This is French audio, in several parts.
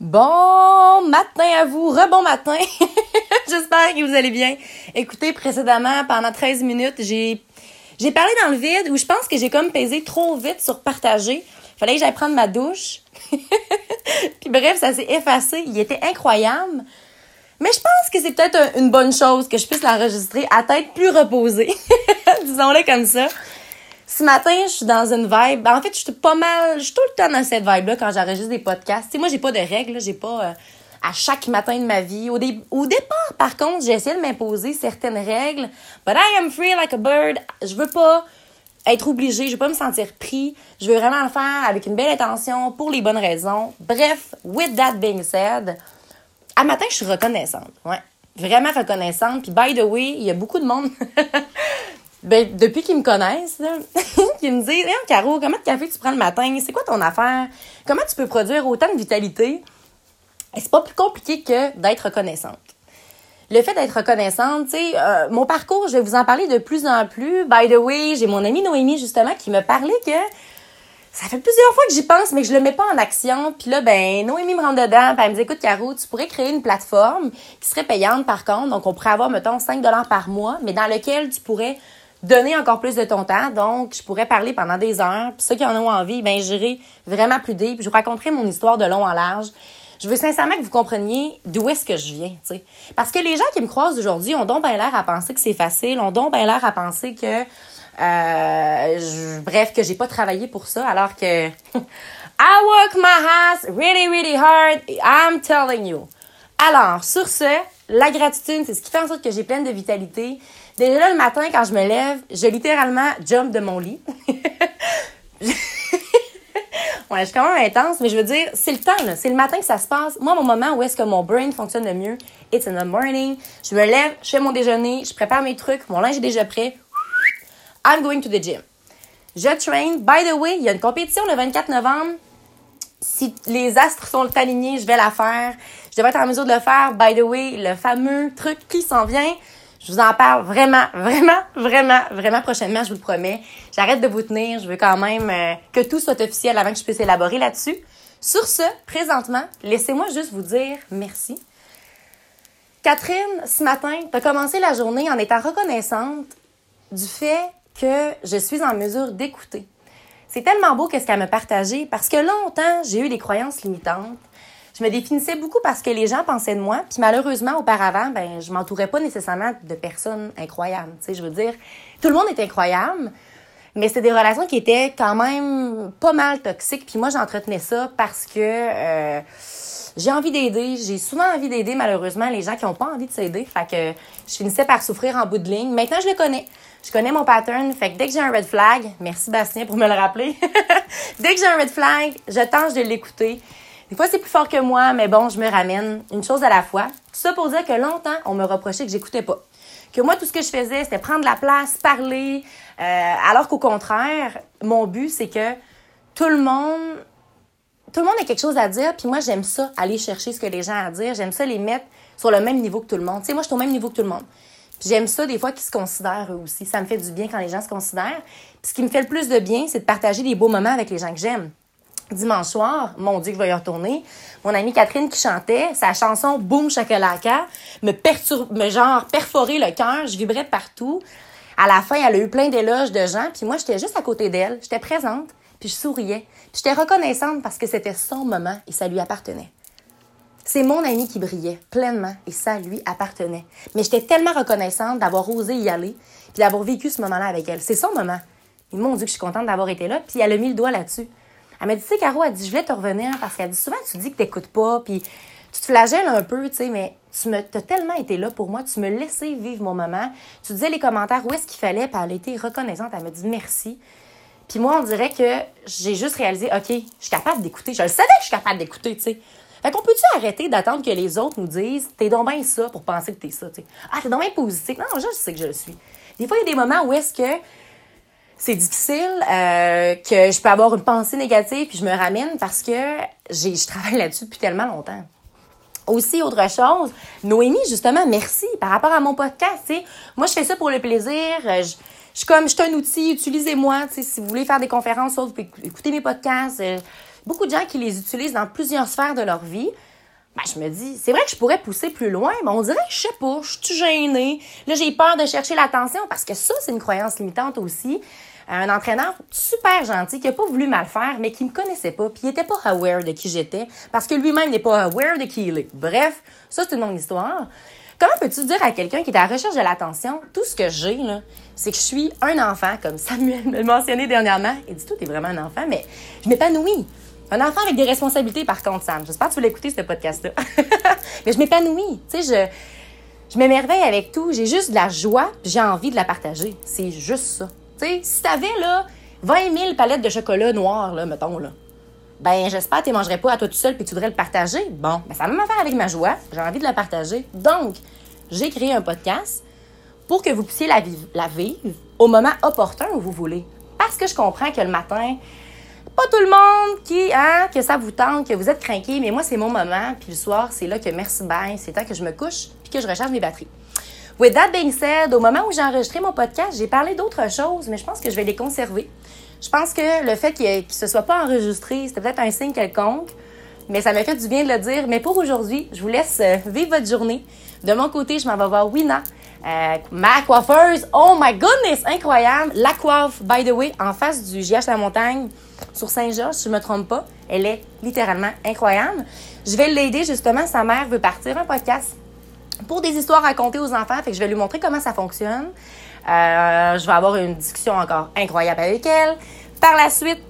Bon matin à vous, rebon matin. J'espère que vous allez bien. Écoutez, précédemment, pendant 13 minutes, j'ai parlé dans le vide où je pense que j'ai comme pesé trop vite sur partager. Fallait que j'aille prendre ma douche. Puis bref, ça s'est effacé. Il était incroyable. Mais je pense que c'est peut-être une bonne chose que je puisse l'enregistrer à tête plus reposée. Disons-le comme ça. Ce matin, je suis dans une vibe. En fait, je suis pas mal. Je suis tout le temps dans cette vibe-là quand j'enregistre des podcasts. sais, moi, j'ai pas de règles. J'ai pas. Euh, à chaque matin de ma vie. Au, au départ, par contre, j'ai essayé de m'imposer certaines règles. But I am free like a bird. Je veux pas être obligée, je veux pas me sentir pris. Je veux vraiment le faire avec une belle intention, pour les bonnes raisons. Bref, with that being said, à matin, je suis reconnaissante. Ouais. Vraiment reconnaissante. Puis, by the way, il y a beaucoup de monde ben, depuis qu'ils me connaissent, là, qui me disent Hey, Caro, comment de café tu prends le matin? C'est quoi ton affaire? Comment tu peux produire autant de vitalité? C'est pas plus compliqué que d'être reconnaissante. Le fait d'être reconnaissante, tu sais, euh, mon parcours, je vais vous en parler de plus en plus. By the way, j'ai mon amie Noémie, justement, qui me parlait que ça fait plusieurs fois que j'y pense, mais que je le mets pas en action. Puis là, ben, Noémie me rentre dedans, puis elle me dit, écoute, Caro, tu pourrais créer une plateforme qui serait payante, par contre. Donc, on pourrait avoir, mettons, 5 par mois, mais dans lequel tu pourrais donner encore plus de ton temps. Donc, je pourrais parler pendant des heures. Puis ceux qui en ont envie, ben j'irai vraiment plus deep. Je vous raconterai mon histoire de long en large. Je veux sincèrement que vous compreniez d'où est-ce que je viens, tu sais. Parce que les gens qui me croisent aujourd'hui ont donc l'air à penser que c'est facile, ont donc bien l'air à penser que, euh, bref, que j'ai pas travaillé pour ça, alors que I work my ass really, really hard. I'm telling you. Alors, sur ce, la gratitude, c'est ce qui fait en sorte que j'ai plein de vitalité. Déjà là, le matin, quand je me lève, je littéralement jump de mon lit. ouais, je suis quand même intense, mais je veux dire, c'est le temps, là. C'est le matin que ça se passe. Moi, mon moment où est-ce que mon brain fonctionne le mieux, it's in the morning. Je me lève, je fais mon déjeuner, je prépare mes trucs, mon linge est déjà prêt. I'm going to the gym. Je train. By the way, il y a une compétition le 24 novembre. Si les astres sont alignés, je vais la faire. Je devrais être en mesure de le faire. By the way, le fameux truc qui s'en vient, je vous en parle vraiment, vraiment, vraiment, vraiment prochainement, je vous le promets. J'arrête de vous tenir. Je veux quand même euh, que tout soit officiel avant que je puisse élaborer là-dessus. Sur ce, présentement, laissez-moi juste vous dire merci. Catherine, ce matin, tu as commencé la journée en étant reconnaissante du fait que je suis en mesure d'écouter. C'est tellement beau qu'est-ce qu'elle m'a partagé parce que longtemps, j'ai eu des croyances limitantes je me définissais beaucoup parce que les gens pensaient de moi. Puis malheureusement, auparavant, ben, je m'entourais pas nécessairement de personnes incroyables. Tu sais, je veux dire, tout le monde est incroyable, mais c'était des relations qui étaient quand même pas mal toxiques. Puis moi, j'entretenais ça parce que euh, j'ai envie d'aider. J'ai souvent envie d'aider, malheureusement, les gens qui n'ont pas envie de s'aider. Fait que je finissais par souffrir en bout de ligne. Maintenant, je le connais. Je connais mon pattern. Fait que dès que j'ai un red flag, merci Bastien pour me le rappeler. dès que j'ai un red flag, je tente de l'écouter. Des fois, c'est plus fort que moi, mais bon, je me ramène une chose à la fois. Tout ça pour dire que longtemps, on me reprochait que j'écoutais pas. Que moi, tout ce que je faisais, c'était prendre la place, parler, euh, alors qu'au contraire, mon but, c'est que tout le monde, tout le monde a quelque chose à dire, puis moi, j'aime ça, aller chercher ce que les gens ont à dire. J'aime ça les mettre sur le même niveau que tout le monde. Tu sais, moi, je suis au même niveau que tout le monde. J'aime ça des fois qu'ils se considèrent eux aussi. Ça me fait du bien quand les gens se considèrent. Puis ce qui me fait le plus de bien, c'est de partager des beaux moments avec les gens que j'aime dimanche soir, mon Dieu, qu'il va y retourner. Mon amie Catherine qui chantait, sa chanson Boom Chakalaka me perturbe, me genre perforer le cœur, je vibrais partout. À la fin, elle a eu plein d'éloges de gens, puis moi, j'étais juste à côté d'elle, j'étais présente, puis je souriais. Puis j'étais reconnaissante parce que c'était son moment et ça lui appartenait. C'est mon amie qui brillait pleinement et ça lui appartenait. Mais j'étais tellement reconnaissante d'avoir osé y aller puis d'avoir vécu ce moment-là avec elle. C'est son moment. Et mon Dieu que je suis contente d'avoir été là, puis elle a mis le doigt là-dessus. Elle m'a dit, tu sais, Caro, elle dit, je voulais te revenir parce qu'elle dit souvent, tu dis que t'écoutes pas, puis tu te flagelles un peu, tu sais, mais tu me, as tellement été là pour moi, tu me laissais vivre mon moment. Tu disais les commentaires où est-ce qu'il fallait, puis elle a été reconnaissante, elle m'a dit merci. Puis moi, on dirait que j'ai juste réalisé, OK, je suis capable d'écouter. Je le savais que je suis capable d'écouter, tu sais. Fait qu'on peut-tu arrêter d'attendre que les autres nous disent, t'es donc bien ça pour penser que t'es ça, tu sais? Ah, t'es donc bien positif. Non, je sais que je le suis. Des fois, il y a des moments où est-ce que c'est difficile, euh, que je peux avoir une pensée négative, puis je me ramène parce que j'ai, je travaille là-dessus depuis tellement longtemps. Aussi, autre chose, Noémie, justement, merci par rapport à mon podcast. sais. Moi, je fais ça pour le plaisir. Euh, je, je suis comme, je suis un outil, utilisez-moi. Si vous voulez faire des conférences, vous pouvez écouter mes podcasts. Euh, beaucoup de gens qui les utilisent dans plusieurs sphères de leur vie. Ben, je me dis, c'est vrai que je pourrais pousser plus loin, mais on dirait je sais pas, je suis gênée. Là, j'ai peur de chercher l'attention parce que ça, c'est une croyance limitante aussi. Un entraîneur super gentil qui a pas voulu mal faire, mais qui me connaissait pas, puis il était pas aware de qui j'étais, parce que lui-même n'est pas aware de qui il est. Bref, ça, c'est une longue histoire. Comment peux-tu dire à quelqu'un qui est à la recherche de l'attention, tout ce que j'ai, là, c'est que je suis un enfant, comme Samuel me l'a mentionné dernièrement. Il dit, toi, t'es vraiment un enfant, mais je m'épanouis. Un enfant avec des responsabilités, par contre, Sam. J'espère que tu vas l'écouter, ce podcast-là. mais je m'épanouis. Tu sais, je, je m'émerveille avec tout. J'ai juste de la joie, j'ai envie de la partager. C'est juste ça. Tu sais, si t'avais, là, 20 000 palettes de chocolat noir, là, mettons, là, ben, j'espère que tu mangerais pas à toi tout seul puis tu voudrais le partager. Bon, ben, ça va même affaire avec ma joie. J'ai envie de la partager. Donc, j'ai créé un podcast pour que vous puissiez la, la vivre au moment opportun où vous voulez. Parce que je comprends que le matin, pas tout le monde qui, hein, que ça vous tente, que vous êtes craqué, mais moi, c'est mon moment. Puis le soir, c'est là que merci bye, c'est temps que je me couche puis que je recharge mes batteries. With that being said, au moment où j'ai enregistré mon podcast, j'ai parlé d'autres choses, mais je pense que je vais les conserver. Je pense que le fait qu'il ne se soit pas enregistré, c'était peut-être un signe quelconque, mais ça m'a fait du bien de le dire. Mais pour aujourd'hui, je vous laisse euh, vivre votre journée. De mon côté, je m'en vais voir Wina, euh, ma coiffeuse. Oh my goodness, incroyable! La coiffe, by the way, en face du GH La Montagne, sur Saint-Georges, si je me trompe pas. Elle est littéralement incroyable. Je vais l'aider justement. Sa mère veut partir un podcast pour des histoires racontées aux enfants. Fait que je vais lui montrer comment ça fonctionne. Euh, je vais avoir une discussion encore incroyable avec elle. Par la suite,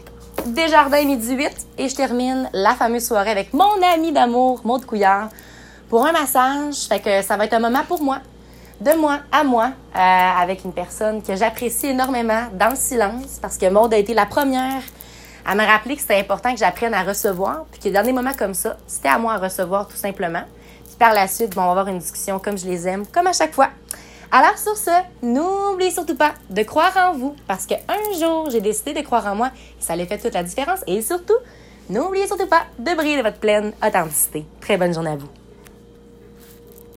Desjardins midi 8 et je termine la fameuse soirée avec mon ami d'amour, Maude Couillard, pour un massage. Fait que ça va être un moment pour moi, de moi à moi, euh, avec une personne que j'apprécie énormément dans le silence parce que Maude a été la première à me rappeler que c'était important que j'apprenne à recevoir, puis que dans des moments comme ça, c'était à moi à recevoir tout simplement par la suite, on va avoir une discussion comme je les aime, comme à chaque fois. Alors sur ce, n'oubliez surtout pas de croire en vous, parce qu'un jour, j'ai décidé de croire en moi et ça allait fait toute la différence. Et surtout, n'oubliez surtout pas de briller de votre pleine authenticité. Très bonne journée à vous.